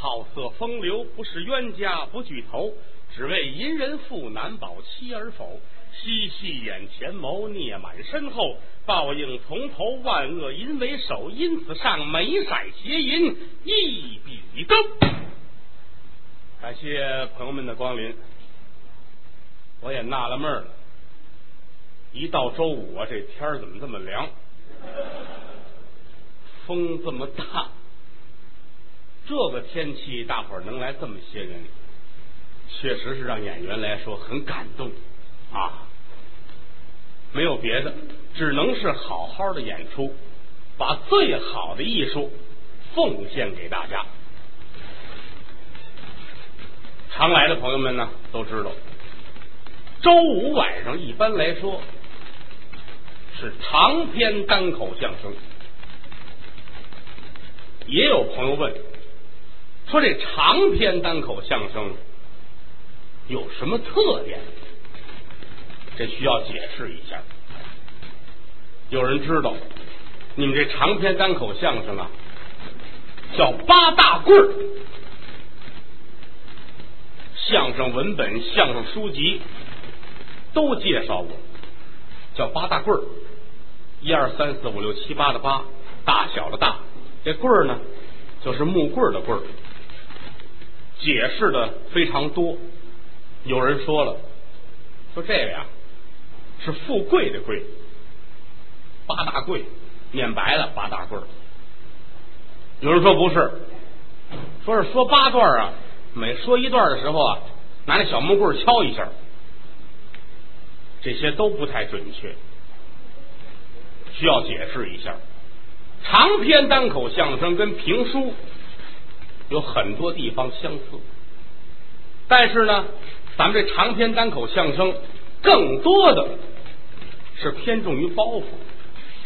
好色风流，不是冤家不聚头，只为淫人妇难保妻儿否？嬉戏眼前谋，孽满身后，报应从头，万恶淫为首，因此上眉色邪淫一笔勾。感谢朋友们的光临，我也纳了闷了，一到周五啊，这天儿怎么这么凉？风这么大，这个天气，大伙儿能来这么些人，确实是让演员来说很感动啊！没有别的，只能是好好的演出，把最好的艺术奉献给大家。常来的朋友们呢都知道，周五晚上一般来说是长篇单口相声。也有朋友问说：“这长篇单口相声有什么特点？”这需要解释一下。有人知道，你们这长篇单口相声啊，叫八大棍儿。相声文本、相声书籍都介绍过，叫八大棍儿，一二三四五六七八的八，大小的大。这棍儿呢，就是木棍的棍儿。解释的非常多。有人说了，说这个呀。是富贵的贵，八大贵，念白了八大贵。有人说不是，说是说八段啊，每说一段的时候啊，拿那小木棍敲一下，这些都不太准确，需要解释一下。长篇单口相声跟评书有很多地方相似，但是呢，咱们这长篇单口相声更多的。是偏重于包袱，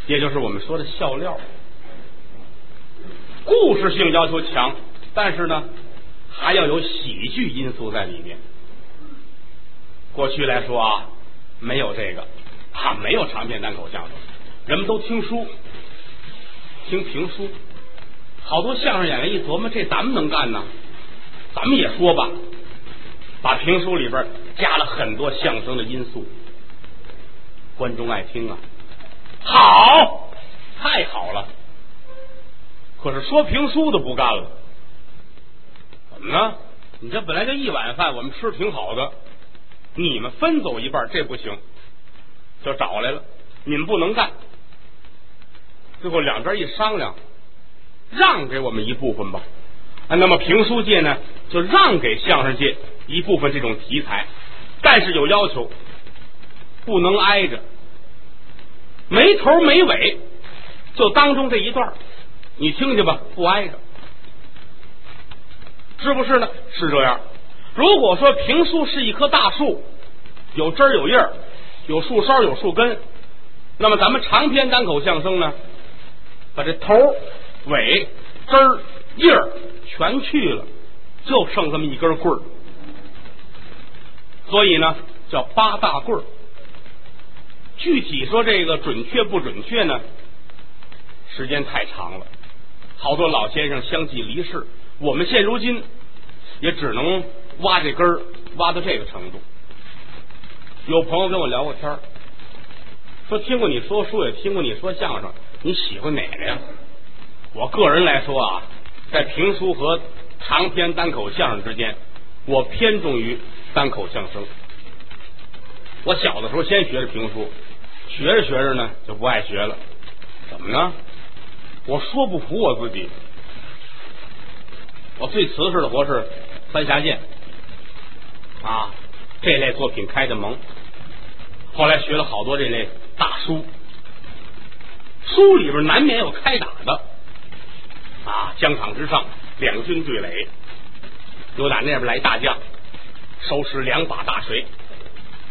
也就是我们说的笑料，故事性要求强，但是呢，还要有喜剧因素在里面。过去来说啊，没有这个，啊，没有长篇单口相声，人们都听书，听评书，好多相声演员一琢磨，这咱们能干呢，咱们也说吧，把评书里边加了很多相声的因素。观众爱听啊，好，太好了。可是说评书的不干了，怎么呢？你这本来就一碗饭，我们吃挺好的，你们分走一半，这不行，就找来了，你们不能干。最后两边一商量，让给我们一部分吧。那么评书界呢，就让给相声界一部分这种题材，但是有要求。不能挨着，没头没尾，就当中这一段，你听听吧，不挨着，是不是呢？是这样。如果说评书是一棵大树，有枝儿有叶儿，有树梢有树根，那么咱们长篇单口相声呢，把这头尾枝儿叶儿全去了，就剩这么一根棍儿，所以呢，叫八大棍儿。具体说这个准确不准确呢？时间太长了，好多老先生相继离世，我们现如今也只能挖这根儿，挖到这个程度。有朋友跟我聊过天说听过你说书，也听过你说相声，你喜欢哪个呀？我个人来说啊，在评书和长篇单口相声之间，我偏重于单口相声。我小的时候先学的评书。学着学着呢，就不爱学了。怎么呢？我说不服我自己。我最瓷实的活是《三峡剑》啊，这类作品开的蒙。后来学了好多这类大书，书里边难免有开打的啊。疆场之上，两军对垒，有打那边来大将，手持两把大锤，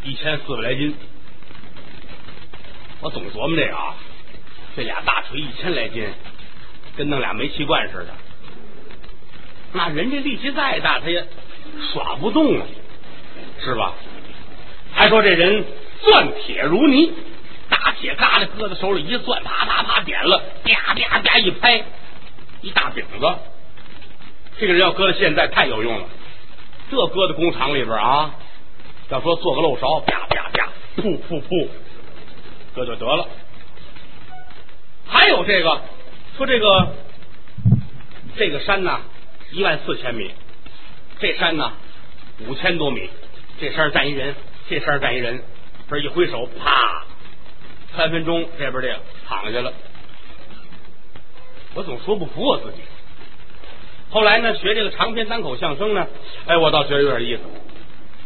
一千四百来斤。我总琢磨这个啊，这俩大锤一千来斤，跟弄俩煤气罐似的。那人家力气再大，他也耍不动啊，是吧？还说这人钻铁如泥，大铁疙瘩搁在手里一钻，啪啪啪点了，啪啪啪一拍，一大饼子。这个人要搁到现在太有用了，这搁在工厂里边啊，要说做个漏勺，啪啪啪，噗噗噗，这就得了。还有这个，说这个这个山呢，一万四千米，这山呢五千多米，这山站一人，这山站一人，这一挥手，啪，三分钟这边这个躺下了。我总说不服我自己。后来呢，学这个长篇单口相声呢，哎，我倒觉得有点意思。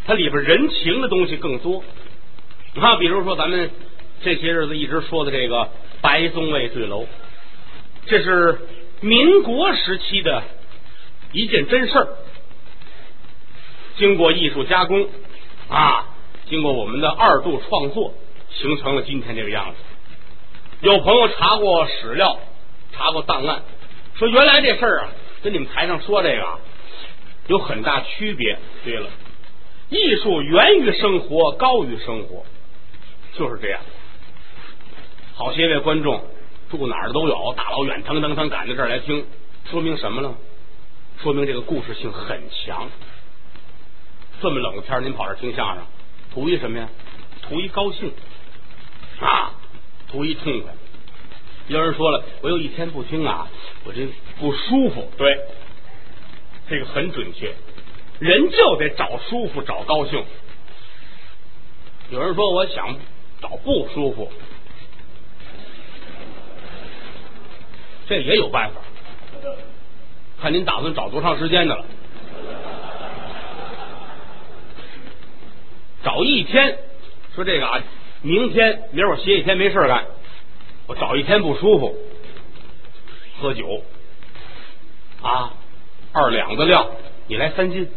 它里边人情的东西更多。你看，比如说咱们这些日子一直说的这个白宗卫坠楼，这是民国时期的一件真事儿。经过艺术加工啊，经过我们的二度创作，形成了今天这个样子。有朋友查过史料，查过档案，说原来这事儿啊。跟你们台上说这个有很大区别。对了，艺术源于生活，高于生活，就是这样。好些位观众住哪儿的都有，大老远腾腾腾赶到这儿来听，说明什么呢？说明这个故事性很强。这么冷的天，您跑这听相声，图一什么呀？图一高兴啊，图一痛快。有人说了，我有一天不听啊，我这不舒服。对，这个很准确，人就得找舒服，找高兴。有人说，我想找不舒服，这也有办法，看您打算找多长时间的了。找一天，说这个啊，明天明儿我歇一天没事干。我找一天不舒服，喝酒。啊，二两的料，你来三斤，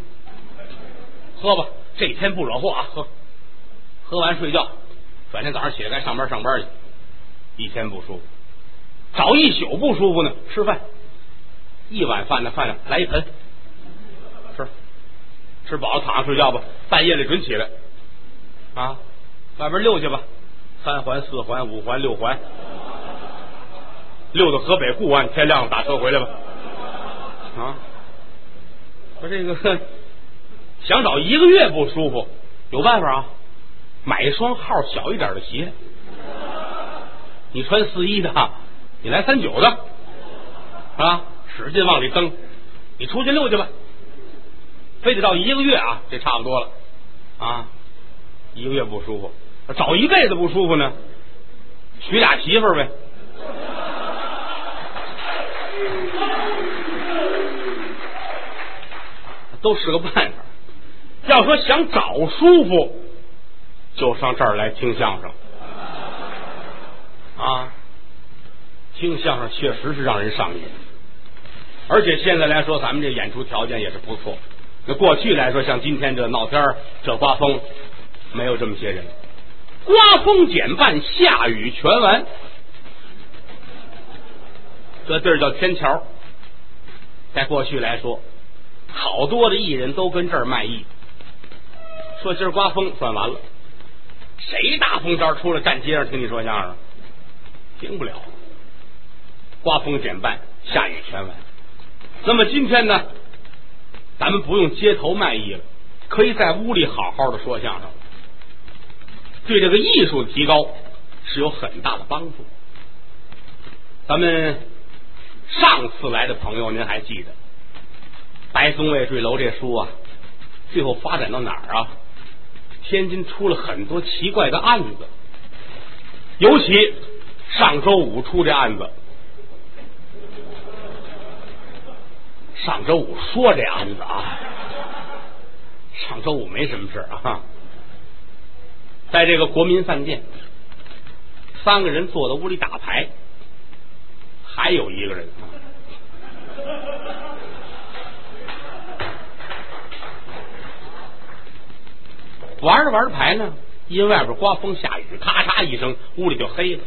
喝吧，这一天不惹祸啊，喝，喝完睡觉，转天早上起来该上班上班去，一天不舒服，找一宿不舒服呢，吃饭，一碗饭的饭量来一盆，吃，吃饱了躺下睡觉吧，半夜里准起来，啊，外边溜去吧，三环四环五环六环。溜到河北固安，天亮了打车回来吧。啊，说这个想找一个月不舒服，有办法啊，买一双号小一点的鞋。你穿四一的，你来三九的，啊，使劲往里蹬，你出去溜去吧。非得到一个月啊，这差不多了啊，一个月不舒服，找一辈子不舒服呢，娶俩媳妇儿呗。都是个办法。要说想找舒服，就上这儿来听相声啊！听相声确实是让人上瘾，而且现在来说，咱们这演出条件也是不错。那过去来说，像今天这闹天这刮风，没有这么些人。刮风减半，下雨全完。这地儿叫天桥，在过去来说。好多的艺人都跟这儿卖艺，说今儿刮风算完了，谁大风天出来站街上听你说相声？听不了。刮风减半，下雨全完。那么今天呢，咱们不用街头卖艺了，可以在屋里好好的说相声，对这个艺术的提高是有很大的帮助。咱们上次来的朋友，您还记得？白松卫坠楼这书啊，最后发展到哪儿啊？天津出了很多奇怪的案子，尤其上周五出这案子。上周五说这案子啊，上周五没什么事啊，在这个国民饭店，三个人坐在屋里打牌，还有一个人。玩着玩着牌呢，因为外边刮风下雨，咔嚓一声，屋里就黑了。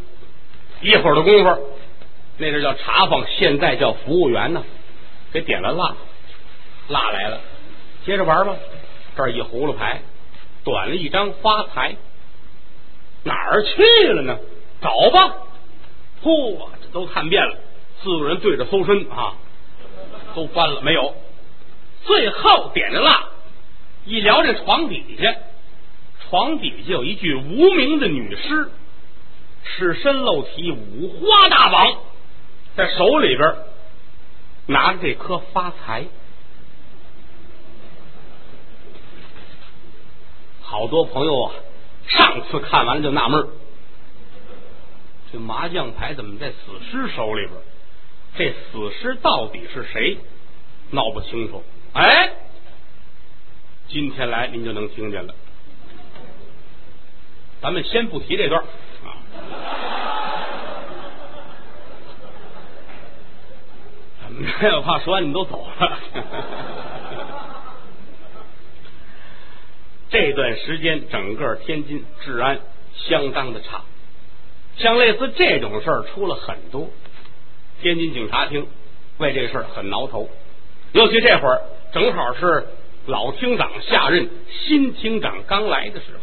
一会儿的功夫，那阵叫茶坊，现在叫服务员呢，给点了蜡，蜡来了，接着玩吧。这儿一葫芦牌，短了一张发财，哪儿去了呢？找吧，呼，都看遍了，四个人对着搜身啊，都翻了没有，最后点着蜡，一撩这床底下，床底下有一具无名的女尸，赤身露体，五花大绑，在手里边拿着这颗发财。好多朋友啊，上次看完了就纳闷这麻将牌怎么在死尸手里边？这死尸到底是谁？闹不清楚。哎，今天来您就能听见了。咱们先不提这段啊，我怕说完你们都走了。这段时间，整个天津治安相当的差，像类似这种事儿出了很多。天津警察厅为这事儿很挠头，尤其这会儿正好是老厅长下任，新厅长刚来的时候。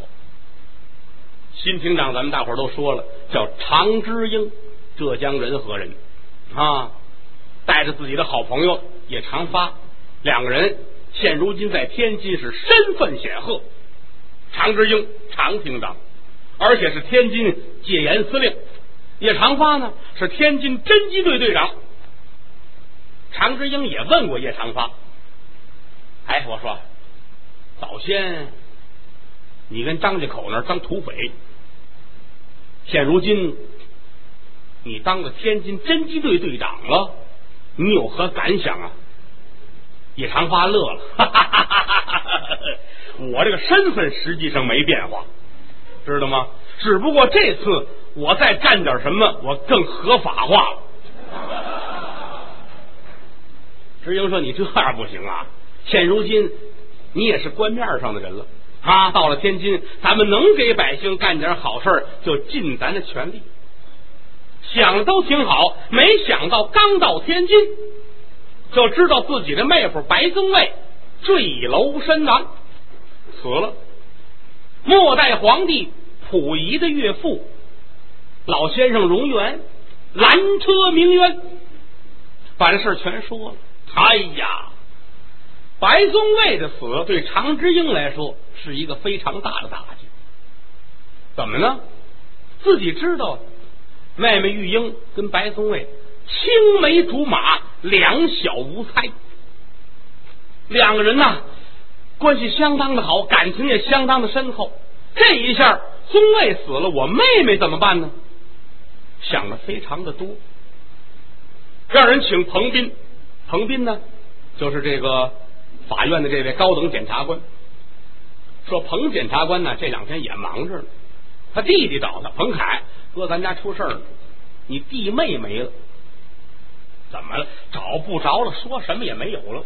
新厅长咱们大伙儿都说了，叫常之英，浙江仁和人啊，带着自己的好朋友叶长发，两个人现如今在天津是身份显赫。常之英，常厅长，而且是天津戒严司令；叶长发呢，是天津侦缉队队长。常之英也问过叶长发：“哎，我说，早先你跟张家口那当土匪，现如今你当了天津侦缉队队长了，你有何感想啊？”叶长发乐了，哈哈哈哈哈！我这个身份实际上没变化，知道吗？只不过这次我再干点什么，我更合法化了。知英说：“你这样不行啊！现如今你也是官面上的人了啊！到了天津，咱们能给百姓干点好事，就尽咱的全力。想的都挺好，没想到刚到天津。”就知道自己的妹夫白宗卫坠楼身亡，死了。末代皇帝溥仪的岳父老先生荣元拦车鸣冤，把这事全说了。哎呀，白宗卫的死对常之英来说是一个非常大的打击。怎么呢？自己知道妹妹玉英跟白宗卫青梅竹马。两小无猜，两个人呐，关系相当的好，感情也相当的深厚。这一下宗卫死了，我妹妹怎么办呢？想的非常的多，让人请彭斌。彭斌呢，就是这个法院的这位高等检察官。说彭检察官呢，这两天也忙着呢。他弟弟找他，彭凯，哥，咱家出事了，你弟妹没了。怎么了？找不着了，说什么也没有了。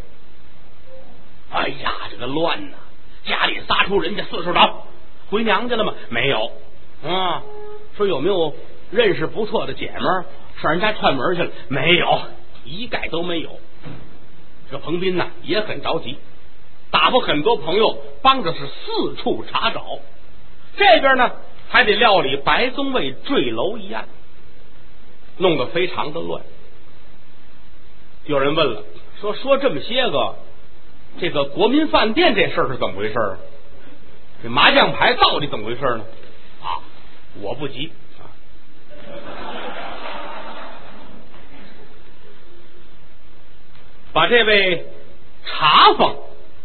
哎呀，这个乱呐！家里仨出人家四处找，回娘家了吗？没有。啊，说有没有认识不错的姐们儿上人家串门去了？没有，一概都没有。这彭斌呢也很着急，打发很多朋友帮着是四处查找。这边呢还得料理白宗卫坠楼一案，弄得非常的乱。有人问了，说说这么些个，这个国民饭店这事儿是怎么回事？这麻将牌到底怎么回事呢？啊，我不急啊，把这位茶坊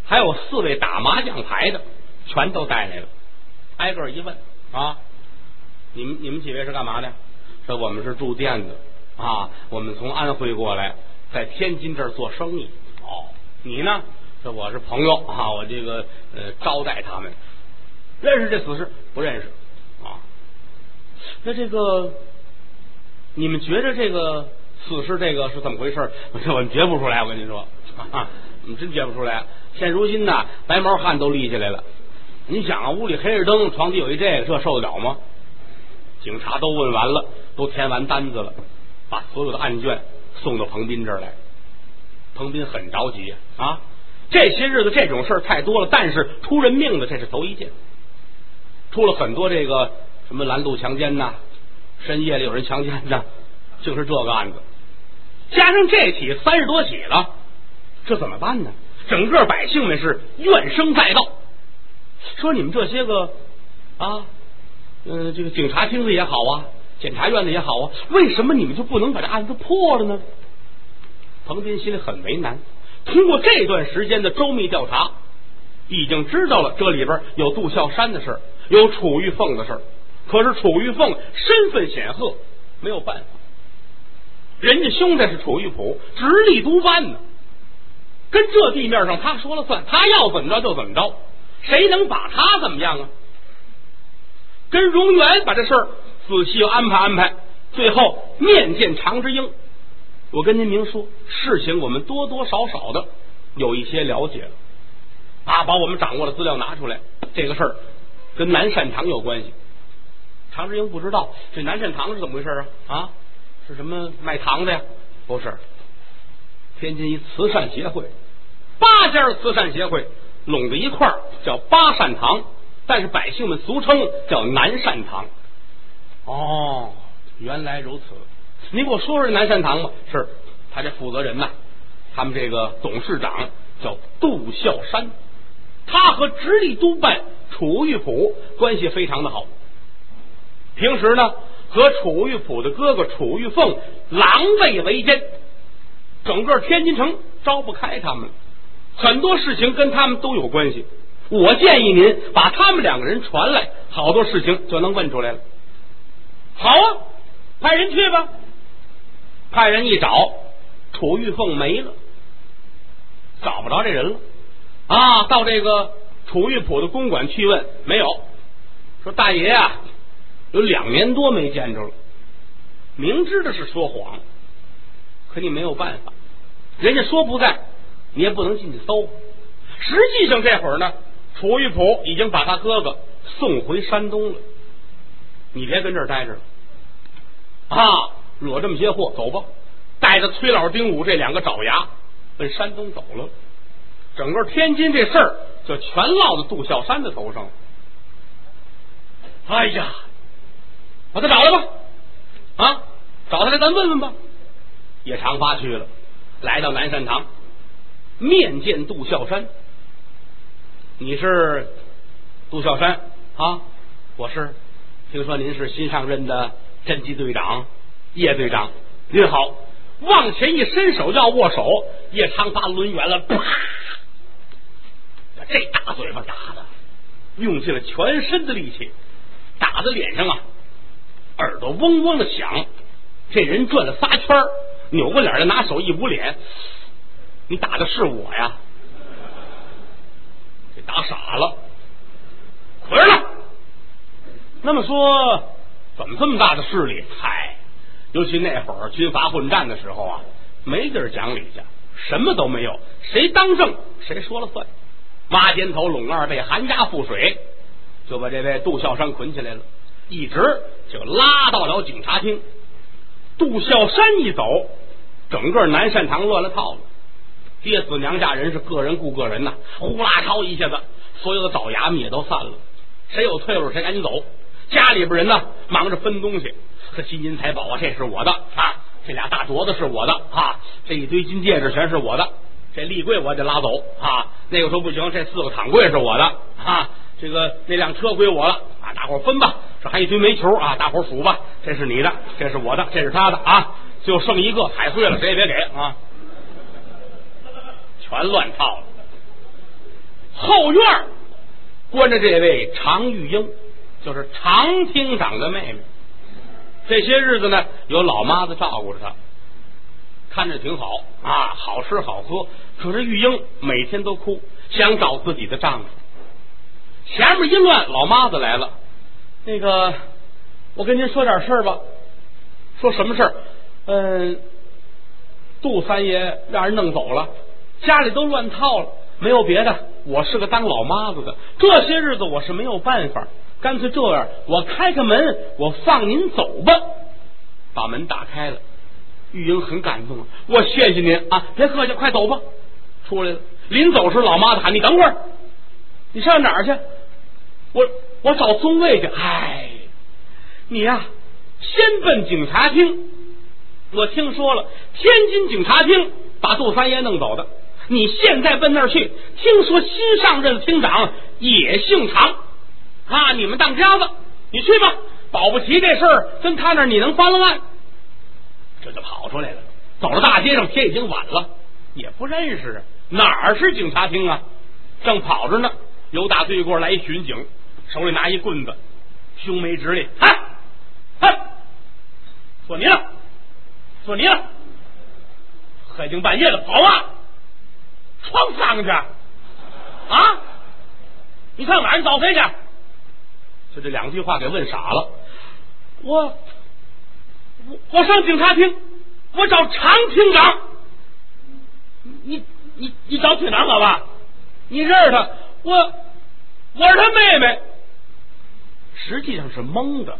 还有四位打麻将牌的全都带来了，挨个一问啊，你们你们几位是干嘛的？说我们是住店的啊，我们从安徽过来。在天津这儿做生意哦，你呢？这我是朋友啊，我这个呃招待他们，认识这死尸不认识啊？那这个你们觉着这个死尸这个是怎么回事？我们觉不出来，我跟您说 啊，你真觉不出来。现如今呢，白毛汗都立起来了。你想啊，屋里黑着灯，床底有一这个，这受得了吗？警察都问完了，都填完单子了，把所有的案卷。送到彭斌这儿来，彭斌很着急啊！这些日子这种事儿太多了，但是出人命的这是头一件，出了很多这个什么拦路强奸呐，深夜里有人强奸呐，就是这个案子，加上这起三十多起了，这怎么办呢？整个百姓们是怨声载道，说你们这些个啊，嗯，这个警察厅的也好啊，检察院的也好啊，为什么你们就不能把这案子破了呢？彭斌心里很为难。通过这段时间的周密调查，已经知道了这里边有杜孝山的事儿，有楚玉凤的事儿。可是楚玉凤身份显赫，没有办法。人家兄弟是楚玉璞，直隶督办呢，跟这地面上他说了算，他要怎么着就怎么着，谁能把他怎么样啊？跟荣元把这事儿仔细安排安排，最后面见常之英。我跟您明说，事情我们多多少少的有一些了解了啊，把我们掌握的资料拿出来，这个事儿跟南善堂有关系。常之英不知道这南善堂是怎么回事啊？啊，是什么卖糖的呀？不是，天津一慈善协会，八家慈善协会拢在一块儿叫八善堂，但是百姓们俗称叫南善堂。哦，原来如此。你给我说说南善堂吧。是他这负责人呐，他们这个董事长叫杜孝山，他和直隶督办楚玉璞关系非常的好。平时呢，和楚玉璞的哥哥楚玉凤狼狈为奸，整个天津城招不开他们，很多事情跟他们都有关系。我建议您把他们两个人传来，好多事情就能问出来了。好啊，派人去吧。派人一找，楚玉凤没了，找不着这人了啊！到这个楚玉璞的公馆去问，没有。说大爷啊，有两年多没见着了。明知道是说谎，可你没有办法。人家说不在，你也不能进去搜。实际上这会儿呢，楚玉璞已经把他哥哥送回山东了。你别跟这儿待着了啊！惹这么些祸，走吧！带着崔老、丁武这两个爪牙奔山东走了。整个天津这事儿就全落在杜孝山的头上了。哎呀，把他找来吧！啊，找他来，咱问问吧。叶长发去了，来到南山堂，面见杜孝山。你是杜孝山啊？我是。听说您是新上任的侦缉队长。叶队长，您好！往前一伸手要握手，叶长发抡圆了，啪！这大嘴巴打的，用尽了全身的力气，打在脸上啊，耳朵嗡嗡的响。这人转了仨圈，扭过脸来，拿手一捂脸：“你打的是我呀？”给打傻了，回来。那么说，怎么这么大的势力？嗨！尤其那会儿军阀混战的时候啊，没地儿讲理去，什么都没有，谁当政谁说了算。挖尖头拢二背，含家覆水，就把这位杜孝山捆起来了，一直就拉到了警察厅。杜孝山一走，整个南善堂乱了套了。爹死娘家人是个人顾个人呐，呼啦超一下子，所有的爪牙们也都散了，谁有退路谁赶紧走。家里边人呢，忙着分东西。这金银财宝啊，这是我的啊！这俩大镯子是我的啊！这一堆金戒指全是我的。这立柜我得拉走啊！那个说不行，这四个躺柜是我的啊！这个那辆车归我了啊！大伙分吧。这还一堆煤球啊！大伙数吧。这是你的，这是我的，这是他的啊！就剩一个踩碎了，谁也别给啊！全乱套了。后院关着这位常玉英，就是常厅长的妹妹。这些日子呢，有老妈子照顾着她，看着挺好啊，好吃好喝。可是玉英每天都哭，想找自己的丈夫。前面一乱，老妈子来了。那个，我跟您说点事儿吧。说什么事儿？嗯，杜三爷让人弄走了，家里都乱套了。没有别的，我是个当老妈子的，这些日子我是没有办法。干脆这样，我开开门，我放您走吧。把门打开了，玉英很感动，我谢谢您啊！别客气，快走吧。出来了，临走时，老妈子喊：“你等会儿，你上哪儿去？”我我找中尉去。哎，你呀，先奔警察厅。我听说了，天津警察厅把杜三爷弄走的，你现在奔那儿去，听说新上任的厅长也姓常啊，你们当家子，你去吧。保不齐这事儿跟他那儿你能翻了案，这就跑出来了。走到大街上，天已经晚了，也不认识啊，哪儿是警察厅啊？正跑着呢，有打对过来一巡警，手里拿一棍子，胸眉直立，嗨，嗨，说你了，说你了，黑更半夜的跑啊，闯丧去啊？你上哪儿去找谁去？就这两句话给问傻了。我我我上警察厅，我找常厅长。你你你找厅长干嘛？你认识他？我我是他妹妹。实际上是蒙的，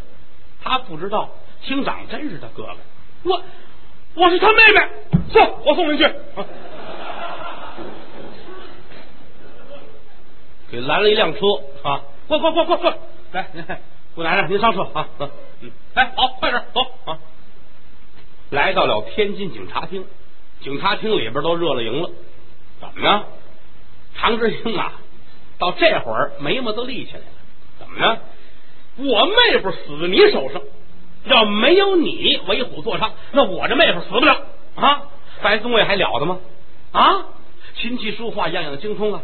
他不知道厅长真是他哥哥。我我是他妹妹，坐，我送你去。给拦了一辆车啊！过过过过过，来，姑奶奶，您上车啊！嗯，哎，好，快点走啊！来到了天津警察厅，警察厅里边都热了营了。怎么着？常志兴啊，到这会儿眉毛都立起来了。怎么着？我妹夫死在你手上，要没有你为虎作伥，那我这妹夫死不了啊！白宗伟还了得吗？啊，琴棋书画样样精通啊，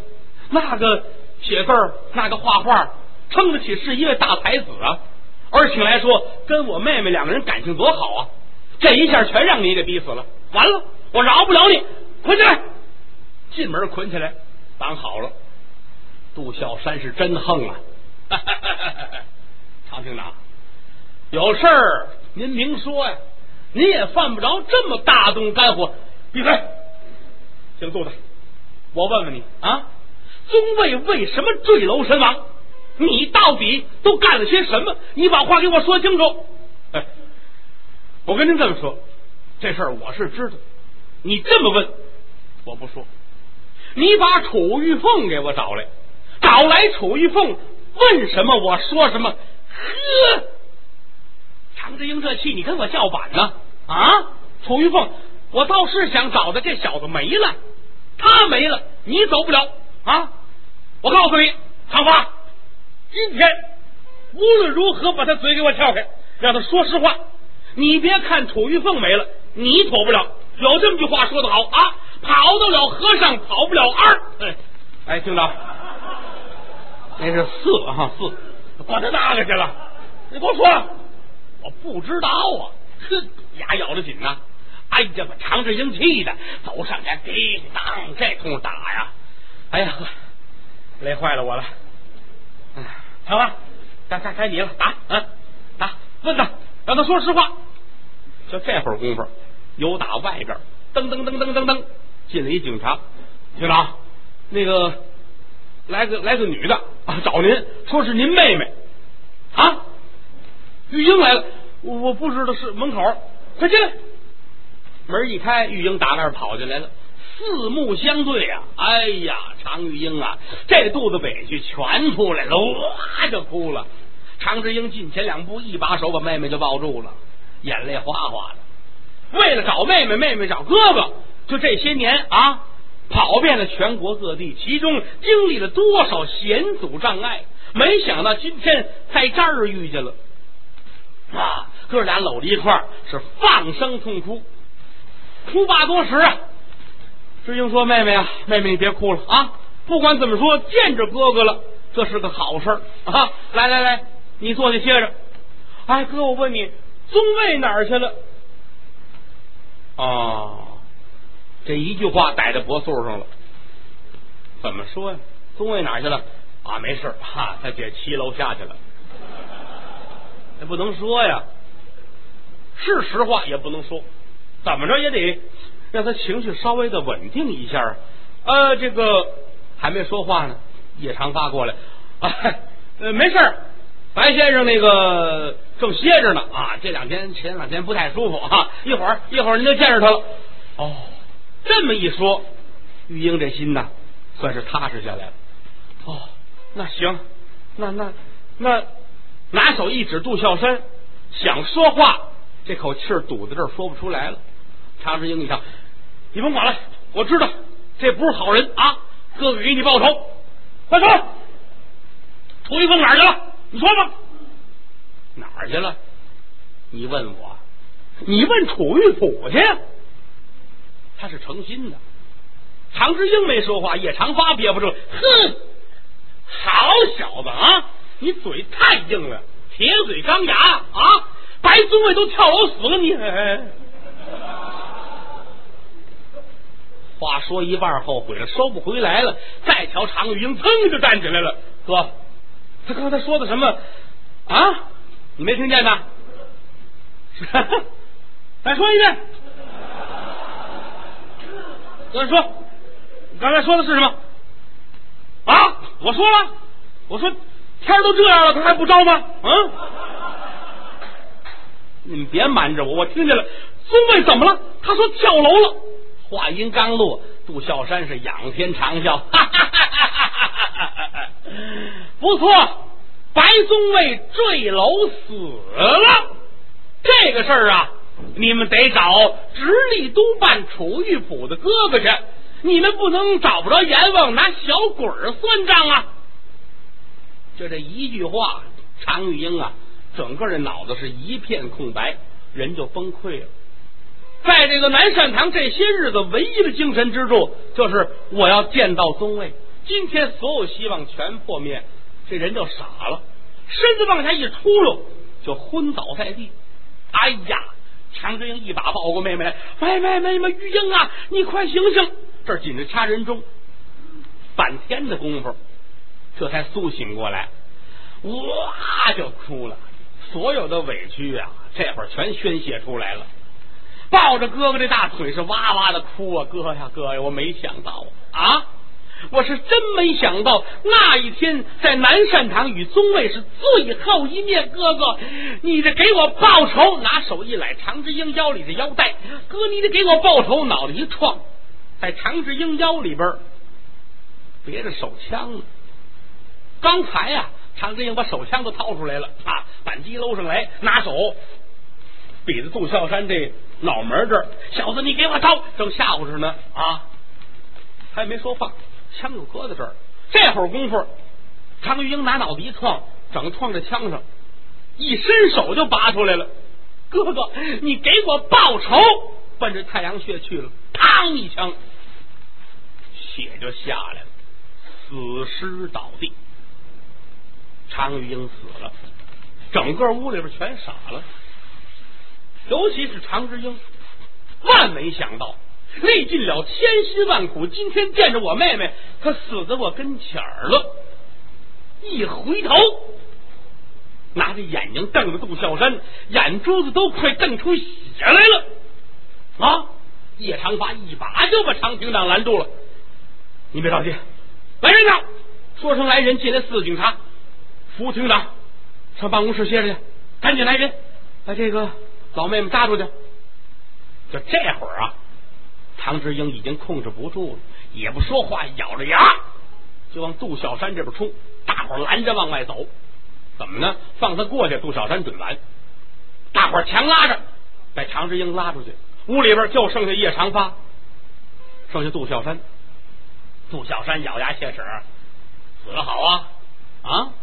那个。写字儿那个画画，称得起是一位大才子啊！而且来说，跟我妹妹两个人感情多好啊！这一下全让你给逼死了，完了，我饶不了你！捆起来，进门捆起来，绑好了。杜小山是真横啊！常厅长，有事儿您明说呀，您也犯不着这么大动肝火。闭嘴，姓杜的，我问问你啊！宗卫为什么坠楼身亡？你到底都干了些什么？你把话给我说清楚。哎，我跟您这么说，这事儿我是知道。你这么问，我不说。你把楚玉凤给我找来，找来楚玉凤，问什么我说什么。呵，常志英这气，你跟我叫板呢？啊，楚玉凤，我倒是想找的，这小子没了，他没了，你走不了。啊！我告诉你，长发，今天无论如何把他嘴给我撬开，让他说实话。你别看楚玉凤没了，你躲不了。有这么句话说的好啊，跑得了和尚跑不了二。哎，哎，厅长，那是四哈四，管他哪个去了？你给我说，我不知道啊。哼，牙咬得紧呐。哎呀，把常志英气的走上前，叮当这通打呀。哎呀，累坏了我了！哎，好了，该该该你了，打啊打，问他，让他说实话。就这会儿功夫，有打外边噔噔噔噔噔噔进了一警察，局长，那个来个来个女的啊，找您，说是您妹妹啊。玉英来了，我不知道是门口，快进来。门一开，玉英打那儿跑进来了。四目相对呀，哎呀，常玉英啊，这肚子委屈全出来了，哇就哭了。常志英进前两步，一把手把妹妹就抱住了，眼泪哗哗的。为了找妹妹，妹妹找哥哥，就这些年啊，跑遍了全国各地，其中经历了多少险阻障碍，没想到今天在这儿遇见了。啊，哥俩搂着一块儿，是放声痛哭，哭罢多时啊。志英说：“妹妹啊，妹妹你别哭了啊！不管怎么说，见着哥哥了，这是个好事啊！来来来，你坐下歇着。哎，哥，我问你，宗卫哪儿去了？啊，这一句话逮在脖子上了。怎么说呀？宗卫哪去了？啊，没事哈，他姐七楼下去了。这不能说呀，是实话也不能说，怎么着也得。”让他情绪稍微的稳定一下，呃，这个还没说话呢，叶长发过来，呃，没事白先生那个正歇着呢啊，这两天前两天不太舒服啊，一会儿一会儿您就见着他了。哦，这么一说，玉英这心呐，算是踏实下来了。哦，那行，那那那，拿手一指杜孝山，想说话，这口气堵在这儿说不出来了。常志英，一看。你甭管了，我知道这不是好人啊！哥哥给你报仇，快说，楚玉凤哪儿去了？你说吧，哪儿去了？你问我，你问楚玉府去？他是诚心的。常之英没说话，叶长发憋不住，哼，好小子啊！你嘴太硬了，铁嘴钢牙啊！白宗卫都跳楼死了，你 话说一半后悔了，收不回来了。再瞧常玉英，噌就站起来了。哥，他刚才说的什么啊？你没听见呢？再说一遍。再说，你刚才说的是什么？啊！我说了，我说天都这样了，他还不招吗？嗯。你们别瞒着我，我听见了。宗卫怎么了？他说跳楼了。话音刚落，杜孝山是仰天长啸，哈哈哈哈哈哈！不错，白宗卫坠楼死了。这个事儿啊，你们得找直隶督办楚玉甫的哥哥去。你们不能找不着阎王拿小鬼儿算账啊！就这一句话，常玉英啊。整个这脑子是一片空白，人就崩溃了。在这个南善堂这些日子，唯一的精神支柱就是我要见到宗卫。今天所有希望全破灭，这人就傻了，身子往下一出溜，就昏倒在地。哎呀！常志英一把抱过妹妹来，喂喂，妹妹玉英啊，你快醒醒！这紧着掐人中，半天的功夫，这才苏醒过来，哇就哭了。所有的委屈啊，这会儿全宣泄出来了，抱着哥哥的大腿是哇哇的哭啊！哥呀哥呀，我没想到啊，我是真没想到那一天在南善堂与宗卫是最后一面。哥哥，你得给我报仇！拿手一揽常之英腰里的腰带，哥，你得给我报仇！脑袋一撞，在常志英腰里边别着手枪呢。刚才呀。常志英把手枪都掏出来了啊！扳机搂上来，拿手比着杜孝山这脑门这儿，小子，你给我掏！正吓唬着呢啊！还没说话，枪就搁在这儿。这会儿功夫，常玉英拿脑袋一撞，整撞在枪上，一伸手就拔出来了。哥哥，你给我报仇！奔着太阳穴去了，嘡一枪，血就下来了，死尸倒地。常玉英死了，整个屋里边全傻了，尤其是常之英，万没想到，历尽了千辛万苦，今天见着我妹妹，她死在我跟前儿了。一回头，拿着眼睛瞪着杜孝山，眼珠子都快瞪出血来了。啊！叶长发一把就把常厅长拦住了，你别着急，来人呐！说声来人，进来四个警察。副厅长，上办公室歇着去，赶紧来人，把这个老妹妹扎出去。就这会儿啊，唐志英已经控制不住了，也不说话，咬着牙就往杜小山这边冲。大伙拦着往外走，怎么呢？放他过去，杜小山准完。大伙强拉着，把唐志英拉出去。屋里边就剩下叶长发，剩下杜小山。杜小山咬牙切齿，死了好啊啊！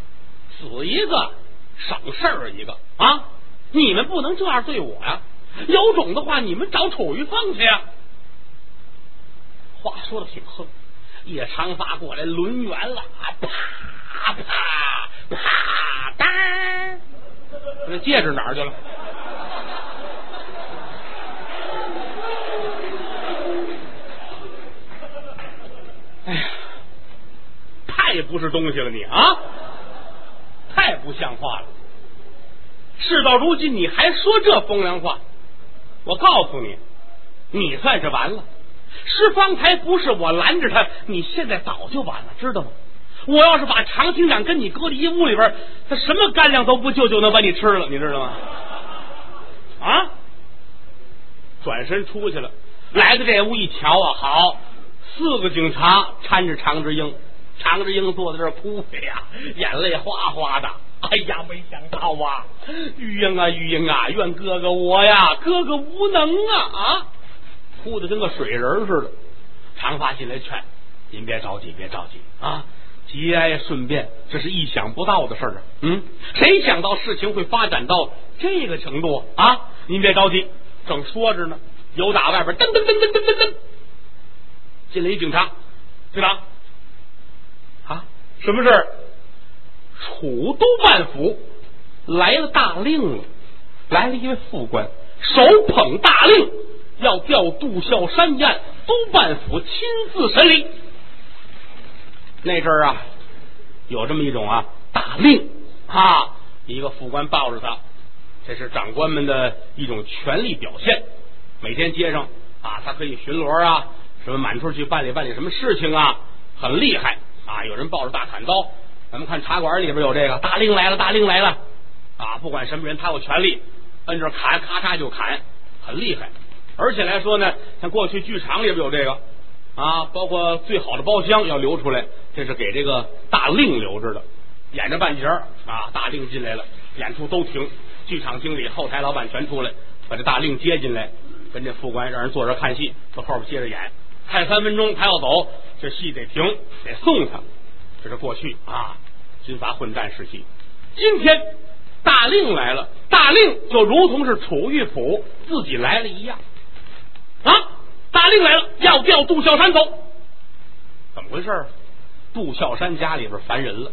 死一个省事儿一个啊！你们不能这样对我呀！有种的话，你们找楚玉凤去呀！话说的挺横，叶长发过来抡圆了，啪啪啪当，那戒指哪儿去了？哎呀，太不是东西了你啊！太不像话了！事到如今，你还说这风凉话？我告诉你，你算是完了。是方才不是我拦着他，你现在早就完了，知道吗？我要是把常厅长跟你搁在一屋里边，他什么干粮都不就，就能把你吃了，你知道吗？啊！转身出去了，来到这屋一瞧啊，好，四个警察搀着常志英。常志英坐在这儿哭呀，眼泪哗哗的。哎呀，没想到啊，玉英啊，玉英啊，怨哥哥我呀，哥哥无能啊啊，哭的跟个水人似的。长发进来劝您别着急，别着急啊！节哀顺变，这是意想不到的事儿啊！嗯，谁想到事情会发展到这个程度啊？您别着急，正说着呢，有打外边噔噔噔噔噔噔噔进来一警察，警察啊，什么事儿？楚都办府来了大令了，来了一位副官，手捧大令，要调杜孝山一案，都办府亲自审理。那阵儿啊，有这么一种啊大令啊，一个副官抱着他，这是长官们的一种权力表现。每天街上啊，他可以巡逻啊，什么满处去办理办理什么事情啊，很厉害啊。有人抱着大砍刀。咱们看茶馆里边有这个大令来了，大令来了啊！不管什么人，他有权利摁着砍，咔嚓就砍，很厉害。而且来说呢，像过去剧场里边有这个啊，包括最好的包厢要留出来，这是给这个大令留着的。演着半截啊，大令进来了，演出都停，剧场经理、后台老板全出来，把这大令接进来，跟这副官让人坐这看戏，到后边接着演，看三分钟他要走，这戏得停，得送他。这是过去啊，军阀混战时期。今天大令来了，大令就如同是楚玉甫自己来了一样！令来了，要调杜孝山走。怎么回事？杜孝山家里边烦人了，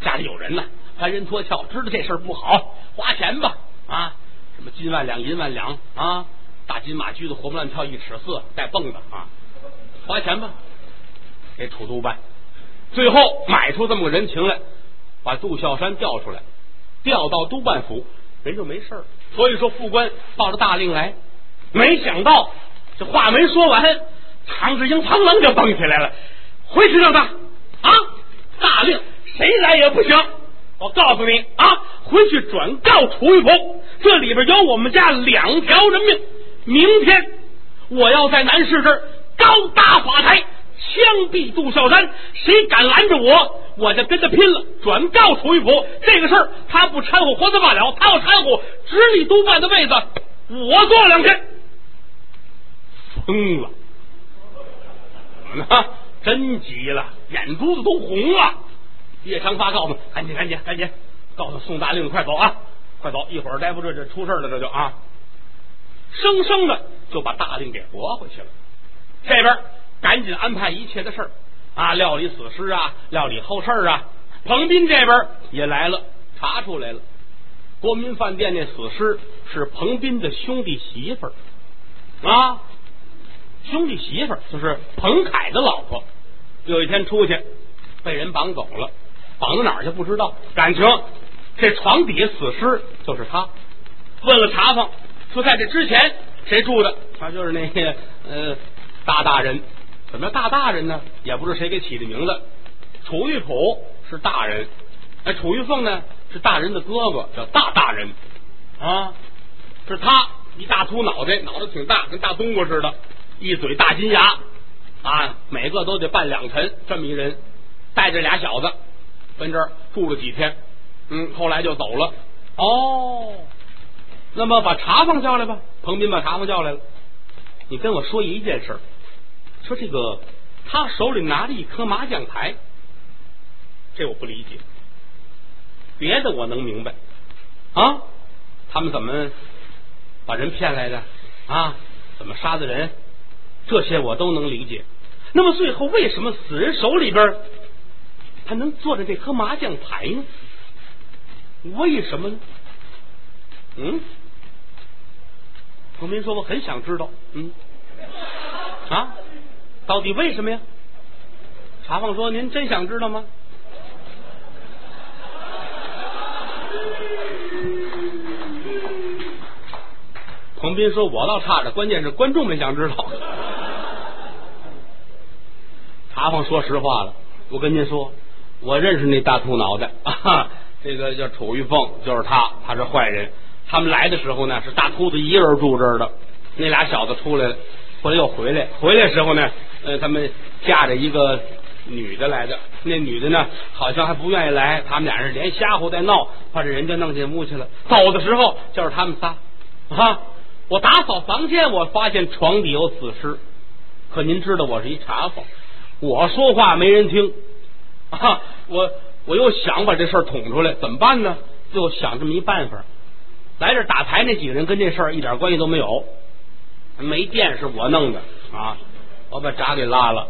家里有人呢，烦人脱壳，知道这事儿不好，花钱吧啊！什么金万两、银万两啊，大金马驹子活蹦乱跳一尺四，带蹦的啊，花钱吧，给楚都办。最后买出这么个人情来，把杜孝山调出来，调到督办府，人就没事儿所以说，副官抱着大令来，没想到这话没说完，常志英噌楞就蹦起来了，回去让他啊，大令谁来也不行。我告诉你啊，回去转告楚玉甫，这里边有我们家两条人命。明天我要在南市这儿高搭法台。枪毙杜孝山，谁敢拦着我，我就跟他拼了！转告楚玉甫，这个事儿他不掺和，活的罢了；他要掺和，直隶督办的位子我坐两天。疯了，怎么呢？真急了，眼珠子都红了。叶长发告诉：赶紧，赶紧，赶紧，告诉宋大令，快走啊，快走！一会儿待不住，这出事了，这就啊，生生的就把大令给驳回去了。这边。赶紧安排一切的事儿啊，料理死尸啊，料理后事啊。彭斌这边也来了，查出来了，国民饭店那死尸是彭斌的兄弟媳妇儿啊，兄弟媳妇儿就是彭凯的老婆。有一天出去被人绑走了，绑到哪儿去不知道。感情这床底下死尸就是他。问了查房，说在这之前谁住的？他就是那个呃大大人。怎么叫大大人呢？也不知谁给起的名字。楚玉甫是大人，哎，楚玉凤呢是大人的哥哥，叫大大人啊。是他一大秃脑袋，脑袋挺大，跟大冬瓜似的，一嘴大金牙啊，每个都得半两沉，这么一人，带着俩小子跟这儿住了几天，嗯，后来就走了。哦，那么把茶房叫来吧。彭斌把茶房叫来了，你跟我说一件事。说这个，他手里拿着一颗麻将牌，这我不理解。别的我能明白啊，他们怎么把人骗来的啊？怎么杀的人？这些我都能理解。那么最后为什么死人手里边他能坐着这颗麻将牌呢？为什么呢？嗯，彭斌说我很想知道。嗯，啊。到底为什么呀？茶房说：“您真想知道吗？”彭斌说：“我倒差着，关键是观众们想知道。”茶房说实话了，我跟您说，我认识那大秃脑袋啊，这个叫楚玉凤，就是他，他是坏人。他们来的时候呢，是大秃子一个人住这儿的，那俩小子出来了，后来又回来，回来时候呢。呃，他们架着一个女的来的，那女的呢，好像还不愿意来。他们俩人连瞎胡带闹，把这人就弄进屋去了。走的时候就是他们仨啊！我打扫房间，我发现床底有死尸，可您知道我是一茶房，我说话没人听啊！我我又想把这事儿捅出来，怎么办呢？就想这么一办法，来这打牌那几个人跟这事儿一点关系都没有，没电是我弄的啊！我把闸给拉了，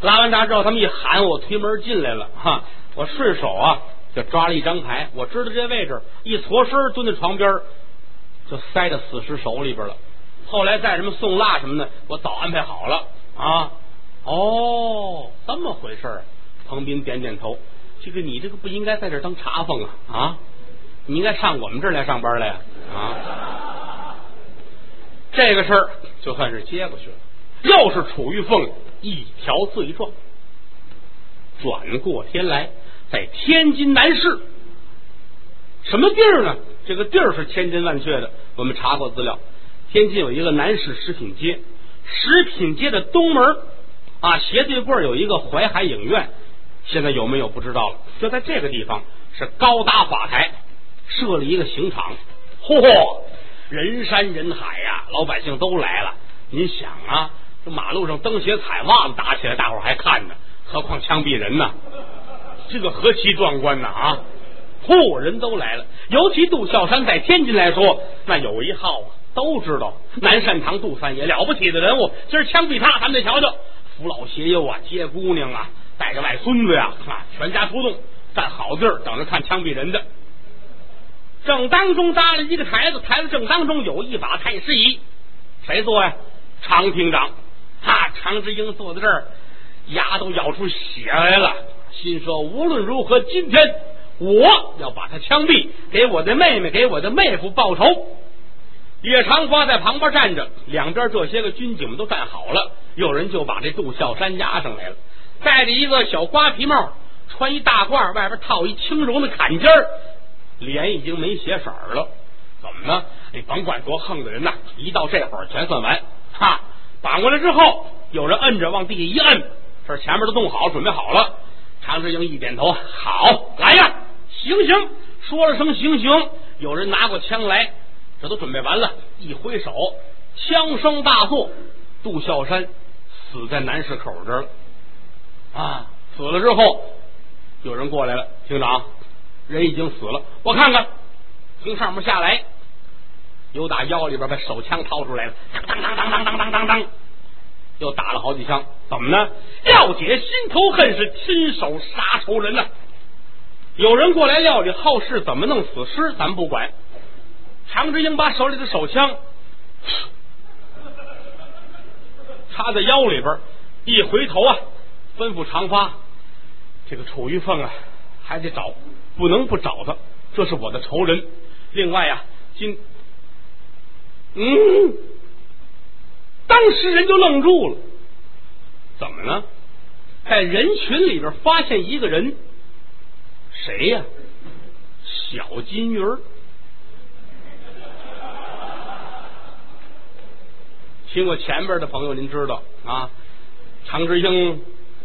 拉完闸之后，他们一喊，我推门进来了哈！我顺手啊就抓了一张牌，我知道这位置，一搓身蹲在床边，就塞到死尸手里边了。后来再什么送蜡什么的，我早安排好了啊！哦，这么回事儿。彭斌点点头，这个你这个不应该在这当茶房啊啊！你应该上我们这儿来上班来啊！这个事儿就算是接过去了。又是楚玉凤一条罪状。转过天来，在天津南市，什么地儿呢？这个地儿是千真万确的，我们查过资料。天津有一个南市食品街，食品街的东门啊，斜对过有一个淮海影院，现在有没有不知道了。就在这个地方是高搭法台，设了一个刑场。嚯，人山人海呀，老百姓都来了。您想啊，这马路上蹬鞋踩袜子打起来，大伙还看呢，何况枪毙人呢？这个何其壮观呐啊！嚯，人都来了。尤其杜孝山在天津来说，那有一号啊。都知道南善堂杜三爷了不起的人物，今儿枪毙他，咱们得瞧瞧。扶老携幼啊，接姑娘啊，带着外孙子呀，啊，全家出动，站好地儿等着看枪毙人的。正当中搭了一个台子，台子正当中有一把太师椅，谁坐呀？常厅长。哈，常志英坐在这儿，牙都咬出血来了，心说无论如何，今天我要把他枪毙，给我的妹妹，给我的妹夫报仇。叶长发在旁边站着，两边这些个军警们都站好了。有人就把这杜孝山押上来了，戴着一个小瓜皮帽，穿一大褂，外边套一轻柔的坎肩儿，脸已经没血色了。怎么呢？你甭管多横的人呐，一到这会儿全算完。哈，绑过来之后，有人摁着往地下一摁，这前面都弄好，准备好了。常志英一点头，好，来呀，行行，说了声行行，有人拿过枪来。这都准备完了，一挥手，枪声大作，杜孝山死在南市口这儿了。啊，死了之后，有人过来了，厅长，人已经死了，我看看，从上面下来，又打腰里边把手枪掏出来了，当当当当当当当当，又打了好几枪，怎么呢？要解心头恨，是亲手杀仇人呐！有人过来料理后事，怎么弄死尸，咱不管。常志英把手里的手枪插在腰里边，一回头啊，吩咐长发：“这个楚玉凤啊，还得找，不能不找他，这是我的仇人。另外啊，今……嗯，当时人就愣住了，怎么呢？在人群里边发现一个人，谁呀？小金鱼儿。”听过前边的朋友，您知道啊？常志英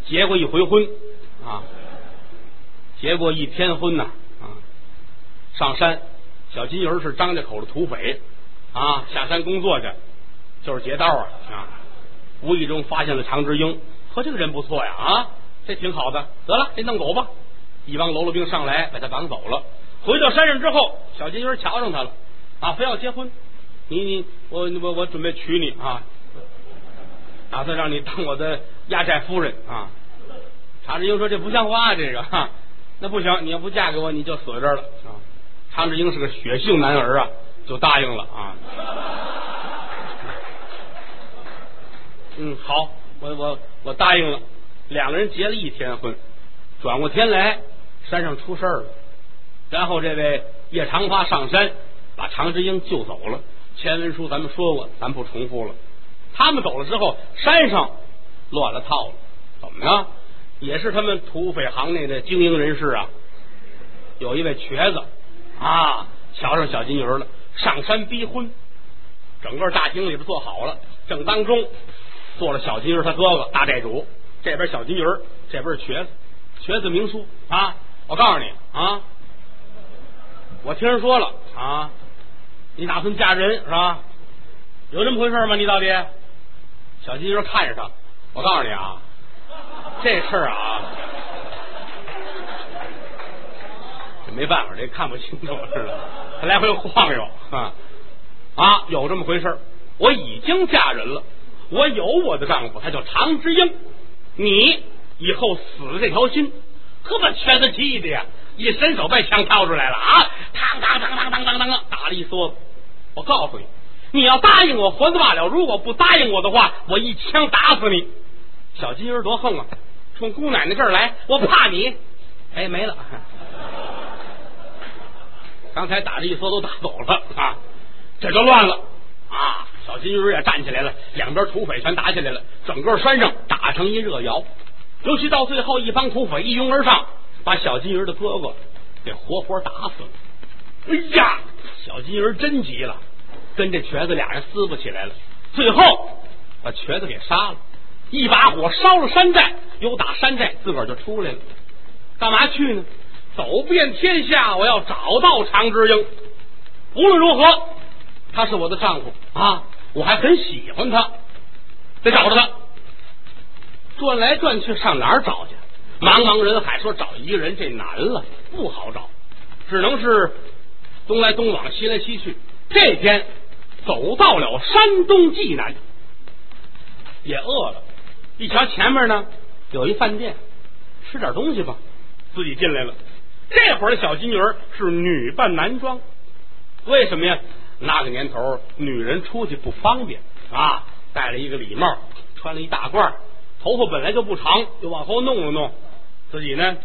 结过一回婚啊，结过一天婚呐啊！上山，小金鱼是张家口的土匪啊，下山工作去，就是劫道啊啊！无意中发现了常志英，和这个人不错呀啊，这挺好的。得了，这弄走吧！一帮喽啰兵上来把他绑走了。回到山上之后，小金鱼瞧上他了啊，非要结婚。你你我我我准备娶你啊，打算让你当我的压寨夫人啊。常志英说这不像话，这个哈，那不行，你要不嫁给我，你就死这儿了啊。常志英是个血性男儿啊，就答应了啊。嗯，好，我我我答应了。两个人结了一天婚，转过天来山上出事儿了，然后这位叶长发上山把常志英救走了。前文书咱们说过，咱不重复了。他们走了之后，山上乱了套了，怎么呢？也是他们土匪行内的精英人士啊。有一位瘸子啊，瞧上小金鱼了，上山逼婚。整个大厅里边坐好了，正当中坐了小金鱼他哥哥大寨主，这边小金鱼这边瘸子，瘸子明叔啊。我告诉你啊，我听人说了啊。你打算嫁人是吧？有这么回事吗？你到底小金鱼看着他，我告诉你啊，这事儿啊，这没办法，这看不清楚似的，他来回晃悠啊啊，有这么回事儿我已经嫁人了，我有我的丈夫，他叫常之英。你以后死了这条心，可把全子气的呀！一伸手把枪掏出来了啊！当当当当当当当，打了一梭子。我告诉你，你要答应我，活子罢了；如果不答应我的话，我一枪打死你。小金鱼多横啊！冲姑奶奶这儿来，我怕你。哎，没了。刚才打这一梭都打走了啊，这就乱了啊！小金鱼也站起来了，两边土匪全打起来了，整个山上打成一热窑。尤其到最后，一帮土匪一拥而上，把小金鱼的哥哥给活活打死了。哎呀，小金鱼真急了，跟这瘸子俩人撕不起来了。最后把瘸子给杀了，一把火烧了山寨，又打山寨自个儿就出来了。干嘛去呢？走遍天下，我要找到常之英。无论如何，他是我的丈夫啊，我还很喜欢他，得找着他。转来转去，上哪儿找去？茫茫人海，说找一个人这难了，不好找，只能是东来东往，西来西去。这天走到了山东济南，也饿了，一瞧前面呢有一饭店，吃点东西吧，自己进来了。这会儿的小金鱼是女扮男装，为什么呀？那个年头，女人出去不方便啊，戴了一个礼帽，穿了一大褂。头发本来就不长，就往后弄了弄，自己呢，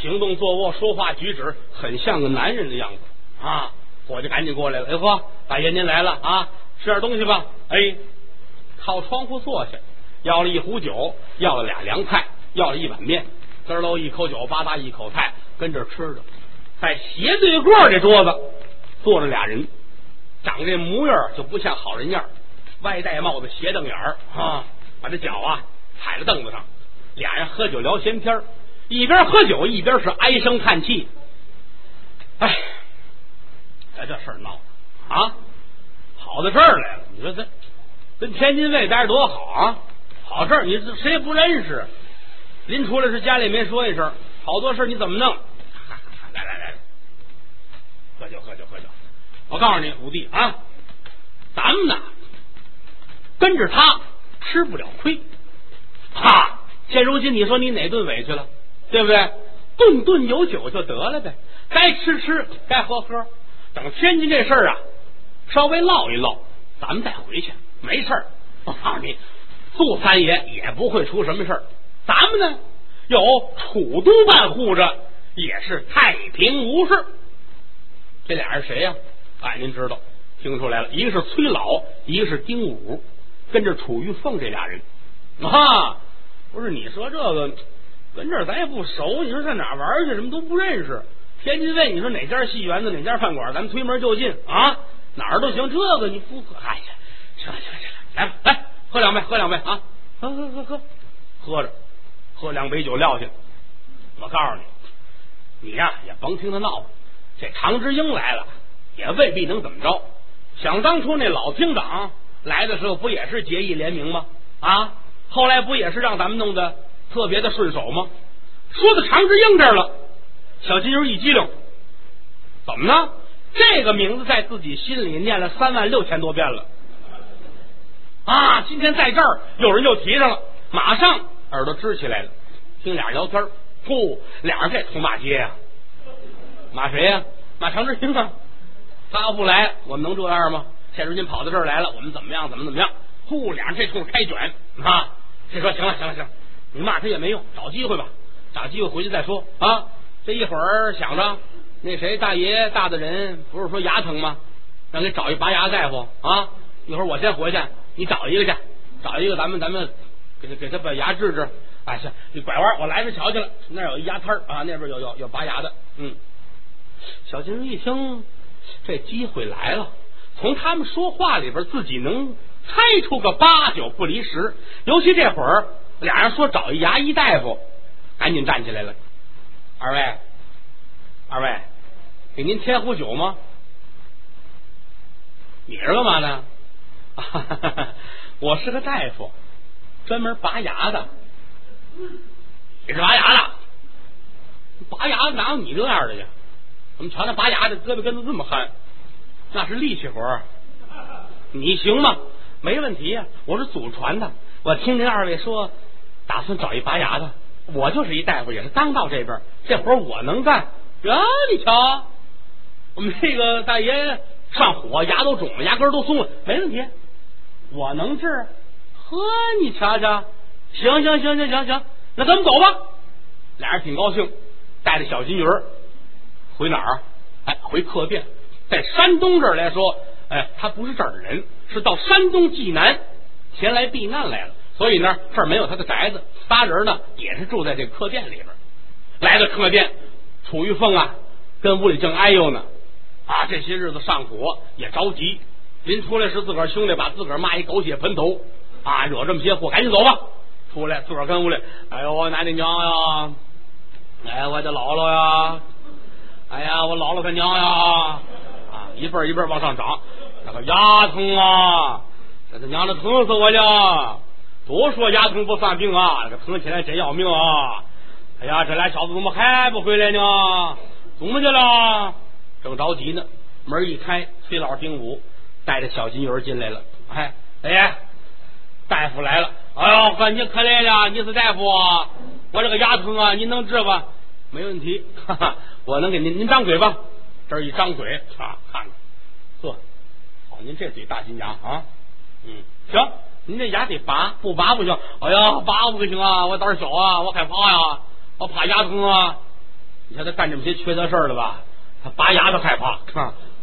行动坐卧、说话举止很像个男人的样子啊！伙计赶紧过来了，哎呵，大爷您来了啊，吃点东西吧。哎，靠窗户坐下，要了一壶酒，要了俩凉菜，要了一碗面，滋喽一口酒，吧嗒一口菜，跟这吃着。在斜对过这桌子坐着俩人，长这模样就不像好人样，歪戴帽子，斜瞪眼儿啊，把这脚啊。踩在凳子上，俩人喝酒聊闲天一边喝酒一边是唉声叹气。哎，咱这事儿闹啊，跑到这儿来了。你说这跟天津卫待着多好啊，跑这儿你谁也不认识，临出来时家里没说一声，好多事你怎么弄？来来来，喝酒喝酒喝酒！我告诉你，五弟啊，咱们呢跟着他吃不了亏。哈！现如今你说你哪顿委屈了，对不对？顿顿有酒就得了呗，该吃吃，该喝喝。等天津这事儿啊，稍微唠一唠，咱们再回去，没事儿。我告诉你，杜三爷也不会出什么事儿。咱们呢，有楚都办护着，也是太平无事。这俩人谁呀？哎，您知道，听出来了，一个是崔老，一个是丁武，跟着楚玉凤这俩人。啊，不是你说这个跟这儿咱也不熟，你说上哪玩去？什么都不认识。天津卫，你说哪家戏园子，哪家饭馆，咱推门就进啊，哪儿都行。这个你不喝，哎呀，行了行了行了，来吧，来喝两杯，喝两杯啊，喝喝喝喝，喝着喝两杯酒撂下。我告诉你，你呀也甭听他闹，这常之英来了也未必能怎么着。想当初那老厅长来的时候，不也是结义联名吗？啊！后来不也是让咱们弄的特别的顺手吗？说到常之英这儿了，小金鱼一激灵，怎么呢？这个名字在自己心里念了三万六千多遍了啊！今天在这儿有人就提上了，马上耳朵支起来了，听俩人聊天呼，俩人这通骂街呀，骂谁呀？骂常之英啊！他要不来，我们能这样吗？现如今跑到这儿来了，我们怎么样？怎么怎么样？呼，俩人这通开卷啊！这说行了，行了，行了，你骂他也没用，找机会吧，找机会回去再说啊。这一会儿想着那谁大爷大的人不是说牙疼吗？让给找一拔牙大夫啊。一会儿我先回去，你找一个去，找一个咱们咱们给他给他把牙治治。哎，行，你拐弯，我来这瞧去了，那有一牙摊啊，那边有有有拔牙的。嗯，小金一听这机会来了，从他们说话里边自己能。猜出个八九不离十，尤其这会儿俩人说找一牙医大夫，赶紧站起来了。二位，二位，给您添壶酒吗？你是干嘛的？我是个大夫，专门拔牙的。你是拔牙的？拔牙哪有你这样的呀？我们瞧那拔牙的胳膊根子这么憨，那是力气活。你行吗？没问题呀，我是祖传的。我听您二位说，打算找一拔牙的，我就是一大夫，也是刚到这边，这活我能干。啊，你瞧，我们这个大爷上火，牙都肿了，牙根都松了，没问题，我能治。呵，你瞧瞧，行行行行行行，那咱们走吧。俩人挺高兴，带着小金鱼儿回哪儿？哎，回客店。在山东这儿来说，哎，他不是这儿的人，是到山东济南前来避难来了。所以呢，这儿没有他的宅子，仨人呢也是住在这客店里边。来到客店，楚玉凤啊，跟屋里正哎呦呢。啊，这些日子上火也着急，临出来时自个儿兄弟把自个儿骂一狗血喷头啊，惹这么些祸，赶紧走吧。出来自个儿跟屋里，哎呦我奶奶娘呀，哎我的姥姥呀，哎呀我姥姥他娘呀，啊一辈一辈往上涨，那个牙疼啊，这他娘的疼死我了。都说牙疼不算病啊，这疼起来真要命啊！哎呀，这俩小子怎么还不回来呢？怎么去了？正着急呢，门一开，崔老丁武带着小金鱼进来了。哎，哎，大夫来了！哎呦，哥你可来了！你是大夫啊？我这个牙疼啊，您能治吧？没问题，哈哈，我能给您。您张嘴吧，这一张嘴啊，看看，呵，好，您这嘴大金牙啊，嗯，行。您这牙得拔，不拔不行。哎呀，拔不行啊！我胆小啊，我害怕呀，我怕牙疼啊。你看他干这么些缺德事儿了吧？他拔牙都害怕，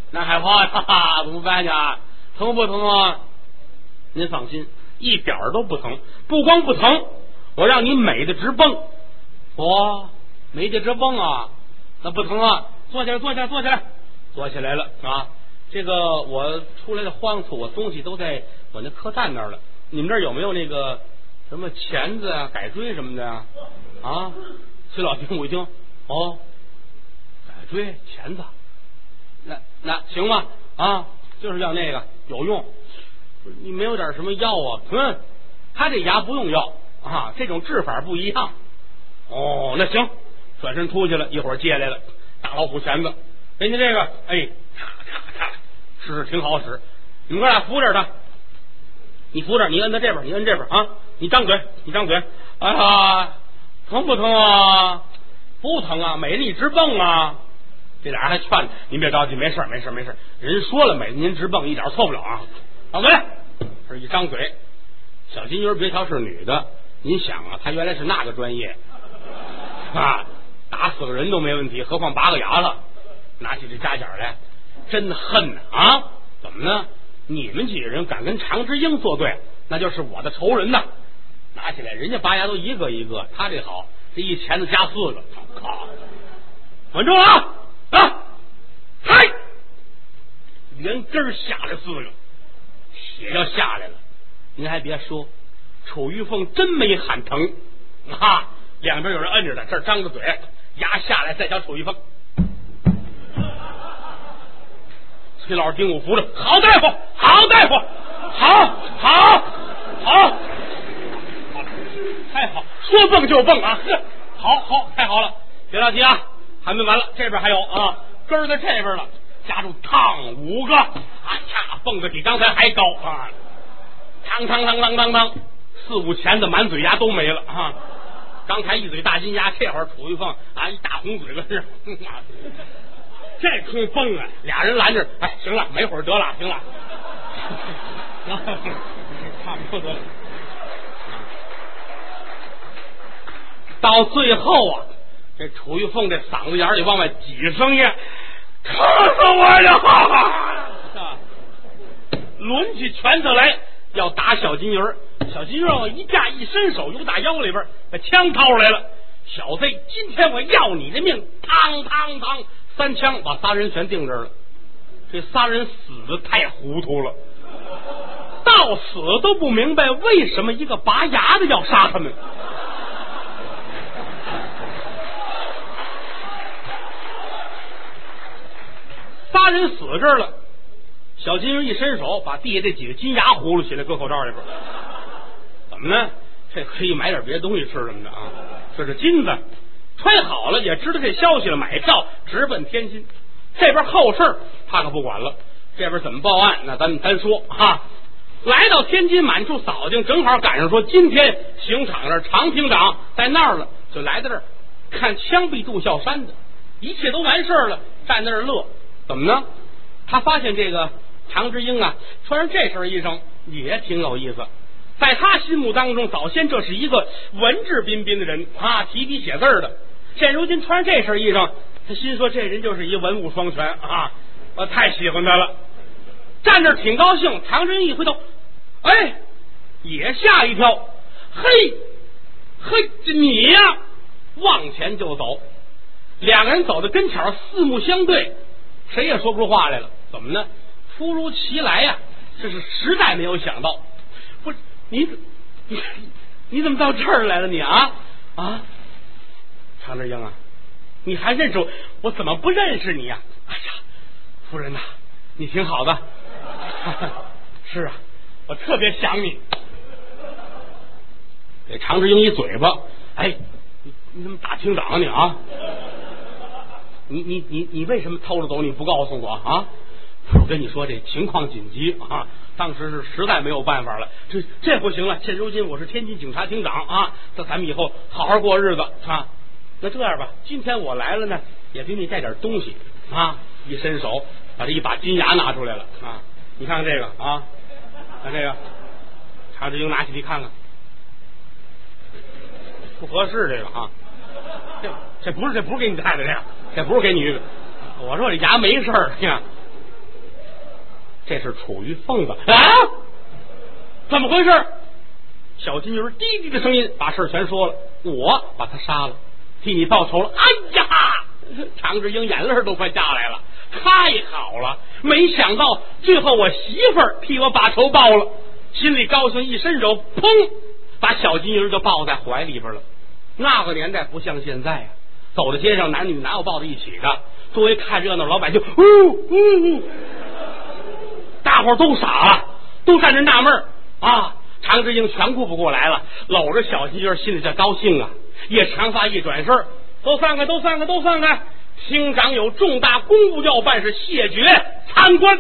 那害怕呀？怎么办去？疼不疼啊？您放心，一点都不疼。不光不疼，我让你美的直蹦。哦，美的直蹦啊！那不疼啊？坐起来，坐起来，坐起来，坐起来了啊！这个我出来的慌促，我东西都在我那客栈那儿了。你们这儿有没有那个什么钳子啊、改锥什么的啊？啊，崔老丁我一听，哦，改锥、钳子，那那行吧？啊，就是要那个有用。你没有点什么药啊？嗯，他这牙不用药啊，这种治法不一样。哦，那行，转身出去了一会儿借来了大老虎钳子，人家这个哎，咔咔咔，是挺好使。你们哥俩扶着他。你扶着，你摁在这边，你摁这边啊！你张嘴，你张嘴！哎呀，疼不疼啊？不疼啊，美丽直蹦啊！这俩人还劝您别着急，没事没事没事人说了，美您直蹦一点错不了啊！张嘴，这一张嘴，小金鱼别瞧是女的，您想啊，她原来是那个专业啊，打死个人都没问题，何况拔个牙了？拿起这夹角来，真恨啊！怎么呢？你们几个人敢跟常之英作对，那就是我的仇人呐！拿起来，人家拔牙都一个一个，他这好，这一钳子加四个，靠！稳住啊！啊！嗨！连根下来四个，血要下来了。您还别说，楚玉凤真没喊疼啊！两边有人摁着他，这儿张着嘴，牙下来，再瞧楚玉凤。崔老师丁武扶着，好大夫，好大夫，好，好，好，太好，说蹦就蹦啊！哼，好好，太好了，别着急啊，还没完了，这边还有啊，根儿在这边了，夹住烫五个，哎呀，蹦的比刚才还高啊！嘡嘡嘡嘡嘡嘡，四五钳子满嘴牙都没了啊！刚才一嘴大金牙，这会儿楚玉凤啊，一大红嘴巴是。这通蹦啊！俩人拦着，哎，行了，没会儿得了，行了，差不多得了。到最后啊，这楚玉凤这嗓子眼里往外挤声音，疼死我了！抡起拳头来要打小金鱼儿，小金鱼儿一架一伸手，由打腰里边把枪掏出来了。小子，今天我要你的命！嘡嘡嘡。三枪把仨人全定这儿了，这仨人死的太糊涂了，到死都不明白为什么一个拔牙的要杀他们。仨人死这儿了，小金鱼一伸手，把地下这几个金牙葫芦起来，搁口罩里边。怎么呢？这可以买点别的东西吃什么的啊？这是金子，揣好了，也知道这消息了，买票直奔天津。这边后事他可不管了，这边怎么报案，那咱们单说哈。来到天津满处扫听，正好赶上说今天刑场那常厅长在那儿了，就来到这儿看枪毙杜孝山的，一切都完事儿了，站在那儿乐。怎么呢？他发现这个常之英啊，穿上这身衣裳也挺有意思。在他心目当中，早先这是一个文质彬彬的人啊，提笔写字的。现如今穿上这身衣裳，他心说这人就是一文武双全啊，我太喜欢他了。站那挺高兴，唐真一回头。哎，也吓一跳，嘿，嘿，这你呀，往前就走，两个人走到跟前，四目相对，谁也说不出话来了。怎么呢？突如其来呀，这是实在没有想到。不是你，你你怎么到这儿来了？你啊啊，常志英啊，你还认识我？我怎么不认识你呀？哎呀，夫人呐，你挺好的。是啊。我特别想你，给常志英一嘴巴。哎，你你怎么打厅长啊你啊？你你你你为什么偷着走？你不告诉我啊？我跟你说，这情况紧急啊！当时是实在没有办法了。这这不行了。现如今我是天津警察厅长啊，这咱们以后好好过日子啊。那这样吧，今天我来了呢，也给你带点东西啊。一伸手，把这一把金牙拿出来了啊！你看看这个啊。看这个，查志英拿起来看看，不合适这个啊，这这不是这不是给你带的这个，这不是给你。我说我这牙没事儿，你看，这是楚玉凤子啊，怎么回事？小金鱼滴滴的声音把事全说了，我把他杀了，替你报仇了。哎呀，常志英眼泪都快下来了。太好了！没想到最后我媳妇儿替我把仇报了，心里高兴，一伸手，砰，把小金鱼就抱在怀里边了。那个年代不像现在啊，走在街上男女哪有抱在一起的？作为看热闹老百姓，呜呜呜，大伙都傻了，都站着纳闷啊。常志英全顾不过来了，搂着小金鱼，心里这高兴啊。叶长发一转身，都散开，都散开，都散开。厅长有重大公务要办，是谢绝参观。